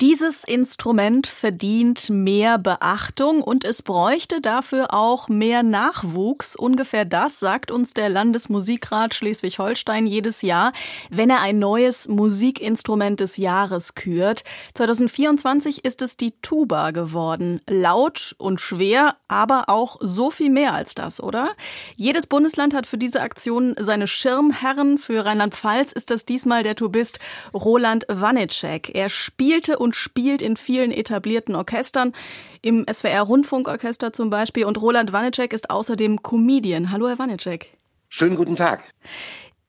Dieses Instrument verdient mehr Beachtung und es bräuchte dafür auch mehr Nachwuchs. Ungefähr das sagt uns der Landesmusikrat Schleswig-Holstein jedes Jahr, wenn er ein neues Musikinstrument des Jahres kürt. 2024 ist es die Tuba geworden. Laut und schwer, aber auch so viel mehr als das, oder? Jedes Bundesland hat für diese Aktion seine Schirmherren. Für Rheinland-Pfalz ist das diesmal der Tubist Roland Wanicek. Er spielte und und spielt in vielen etablierten Orchestern, im SWR Rundfunkorchester zum Beispiel. Und Roland Wanecek ist außerdem Comedian. Hallo, Herr Wanecek. Schönen guten Tag.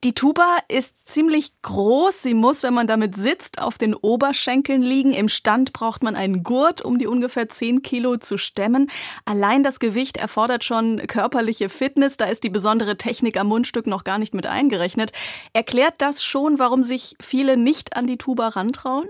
Die Tuba ist ziemlich groß. Sie muss, wenn man damit sitzt, auf den Oberschenkeln liegen. Im Stand braucht man einen Gurt, um die ungefähr 10 Kilo zu stemmen. Allein das Gewicht erfordert schon körperliche Fitness. Da ist die besondere Technik am Mundstück noch gar nicht mit eingerechnet. Erklärt das schon, warum sich viele nicht an die Tuba rantrauen?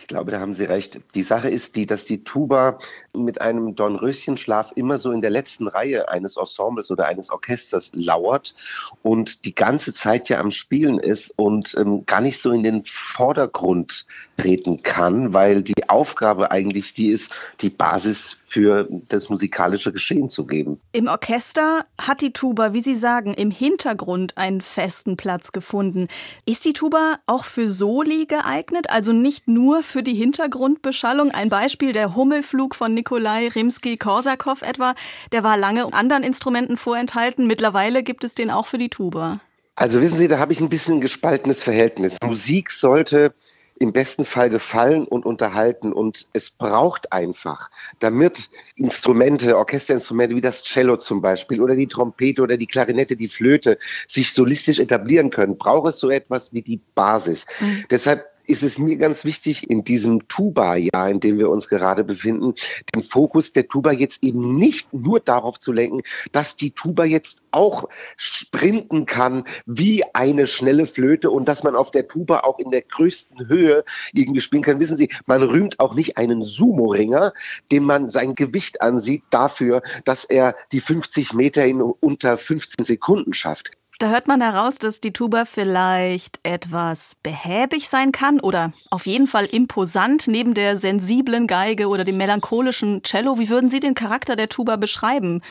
Ich glaube, da haben Sie recht. Die Sache ist die, dass die Tuba mit einem Dornröschenschlaf immer so in der letzten Reihe eines Ensembles oder eines Orchesters lauert und die ganze Zeit ja am Spielen ist und ähm, gar nicht so in den Vordergrund treten kann, weil die Aufgabe eigentlich die ist, die Basis für das musikalische Geschehen zu geben. Im Orchester hat die Tuba, wie Sie sagen, im Hintergrund einen festen Platz gefunden. Ist die Tuba auch für Soli geeignet, also nicht nur für die Hintergrundbeschallung. Ein Beispiel der Hummelflug von Nikolai Rimsky-Korsakow etwa, der war lange anderen Instrumenten vorenthalten. Mittlerweile gibt es den auch für die Tuba. Also wissen Sie, da habe ich ein bisschen ein gespaltenes Verhältnis. Musik sollte im besten Fall gefallen und unterhalten. Und es braucht einfach, damit Instrumente, Orchesterinstrumente wie das Cello zum Beispiel oder die Trompete oder die Klarinette, die Flöte sich solistisch etablieren können, braucht es so etwas wie die Basis. Mhm. Deshalb ist es mir ganz wichtig, in diesem Tuba-Jahr, in dem wir uns gerade befinden, den Fokus der Tuba jetzt eben nicht nur darauf zu lenken, dass die Tuba jetzt auch sprinten kann wie eine schnelle Flöte und dass man auf der Tuba auch in der größten Höhe irgendwie spielen kann. Wissen Sie, man rühmt auch nicht einen Sumo-Ringer, dem man sein Gewicht ansieht dafür, dass er die 50 Meter in unter 15 Sekunden schafft. Da hört man heraus, dass die Tuba vielleicht etwas behäbig sein kann oder auf jeden Fall imposant neben der sensiblen Geige oder dem melancholischen Cello. Wie würden Sie den Charakter der Tuba beschreiben?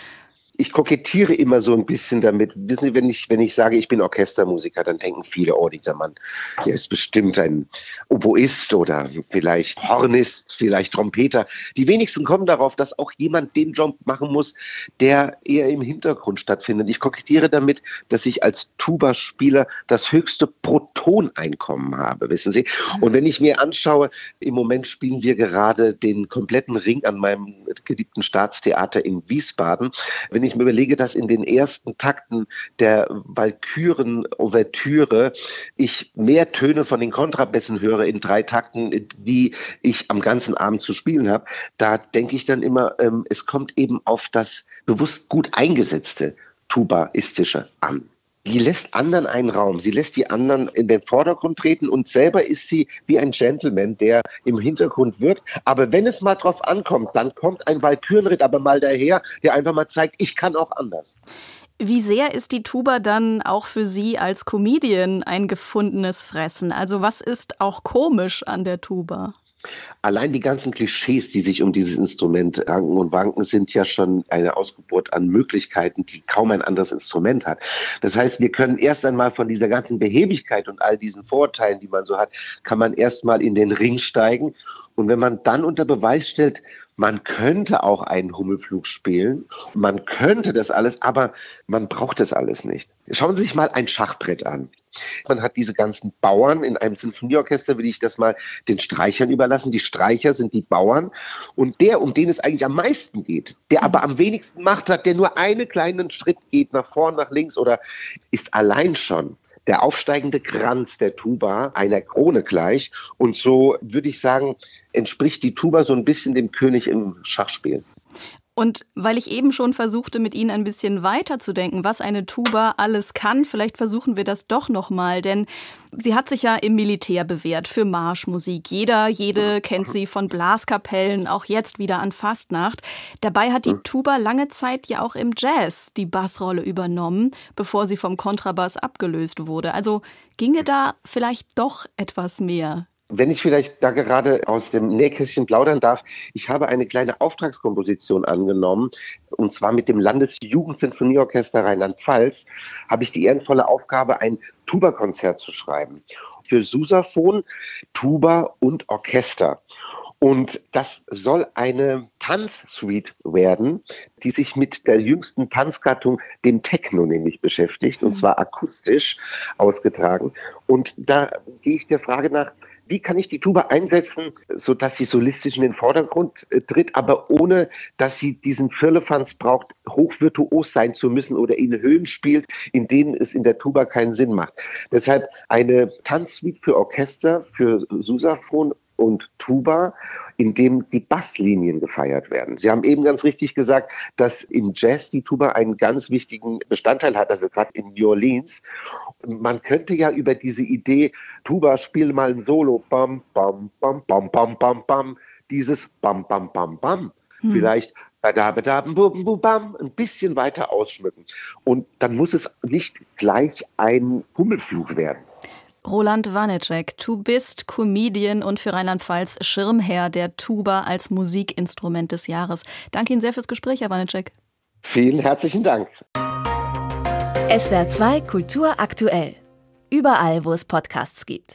Ich kokettiere immer so ein bisschen damit. Wissen Sie, wenn ich, wenn ich sage, ich bin Orchestermusiker, dann denken viele, oh, dieser Mann, der ist bestimmt ein Oboist oder vielleicht Hornist, vielleicht Trompeter. Die wenigsten kommen darauf, dass auch jemand den Job machen muss, der eher im Hintergrund stattfindet. Ich kokettiere damit, dass ich als Tuba-Spieler das höchste Protoneinkommen habe, wissen Sie. Und wenn ich mir anschaue, im Moment spielen wir gerade den kompletten Ring an meinem geliebten Staatstheater in Wiesbaden. Wenn ich mir überlege, dass in den ersten Takten der Walküren-Ouvertüre ich mehr Töne von den Kontrabässen höre in drei Takten, wie ich am ganzen Abend zu spielen habe, da denke ich dann immer, ähm, es kommt eben auf das bewusst gut eingesetzte Tubaistische an die lässt anderen einen Raum. Sie lässt die anderen in den Vordergrund treten und selber ist sie wie ein Gentleman, der im Hintergrund wirkt. Aber wenn es mal drauf ankommt, dann kommt ein Walkürenritt aber mal daher, der einfach mal zeigt, ich kann auch anders. Wie sehr ist die Tuba dann auch für Sie als Comedian ein gefundenes Fressen? Also was ist auch komisch an der Tuba? Allein die ganzen Klischees, die sich um dieses Instrument ranken und wanken, sind ja schon eine Ausgeburt an Möglichkeiten, die kaum ein anderes Instrument hat. Das heißt, wir können erst einmal von dieser ganzen Behebigkeit und all diesen Vorteilen, die man so hat, kann man erst mal in den Ring steigen. Und wenn man dann unter Beweis stellt, man könnte auch einen Hummelflug spielen, man könnte das alles, aber man braucht das alles nicht. Schauen Sie sich mal ein Schachbrett an. Man hat diese ganzen Bauern in einem Sinfonieorchester, will ich das mal den Streichern überlassen. Die Streicher sind die Bauern. Und der, um den es eigentlich am meisten geht, der aber am wenigsten Macht hat, der nur einen kleinen Schritt geht, nach vorn, nach links oder ist allein schon der aufsteigende Kranz der Tuba einer Krone gleich. Und so würde ich sagen, entspricht die Tuba so ein bisschen dem König im Schachspiel. Und weil ich eben schon versuchte, mit Ihnen ein bisschen weiterzudenken, was eine Tuba alles kann, vielleicht versuchen wir das doch nochmal, denn sie hat sich ja im Militär bewährt für Marschmusik. Jeder, jede kennt sie von Blaskapellen, auch jetzt wieder an Fastnacht. Dabei hat die Tuba lange Zeit ja auch im Jazz die Bassrolle übernommen, bevor sie vom Kontrabass abgelöst wurde. Also ginge da vielleicht doch etwas mehr. Wenn ich vielleicht da gerade aus dem Nähkästchen plaudern darf, ich habe eine kleine Auftragskomposition angenommen, und zwar mit dem Landesjugendsinfonieorchester Rheinland-Pfalz, habe ich die ehrenvolle Aufgabe, ein Tuba-Konzert zu schreiben. Für Susaphon, Tuba und Orchester. Und das soll eine Tanzsuite werden, die sich mit der jüngsten Tanzgattung, dem Techno nämlich beschäftigt, und mhm. zwar akustisch ausgetragen. Und da gehe ich der Frage nach, wie kann ich die Tuba einsetzen, sodass sie solistisch in den Vordergrund äh, tritt, aber ohne, dass sie diesen Firlefanz braucht, hochvirtuos sein zu müssen oder in Höhen spielt, in denen es in der Tuba keinen Sinn macht. Deshalb eine Tanzsuite für Orchester, für Susaphon und Tuba, in dem die Basslinien gefeiert werden. Sie haben eben ganz richtig gesagt, dass im Jazz die Tuba einen ganz wichtigen Bestandteil hat, also gerade in New Orleans. Man könnte ja über diese Idee, Tuba, spiel mal ein Solo, bam, bam, bam, bam, bam, bam, bam, dieses bam, bam, bam, bam, hm. vielleicht ein bisschen weiter ausschmücken. Und dann muss es nicht gleich ein Hummelflug werden. Roland Wanecek, du bist Comedian und für Rheinland-Pfalz Schirmherr der Tuba als Musikinstrument des Jahres. Danke Ihnen sehr fürs Gespräch, Herr Wanecek. Vielen herzlichen Dank. SWR 2 Kultur aktuell. Überall, wo es Podcasts gibt.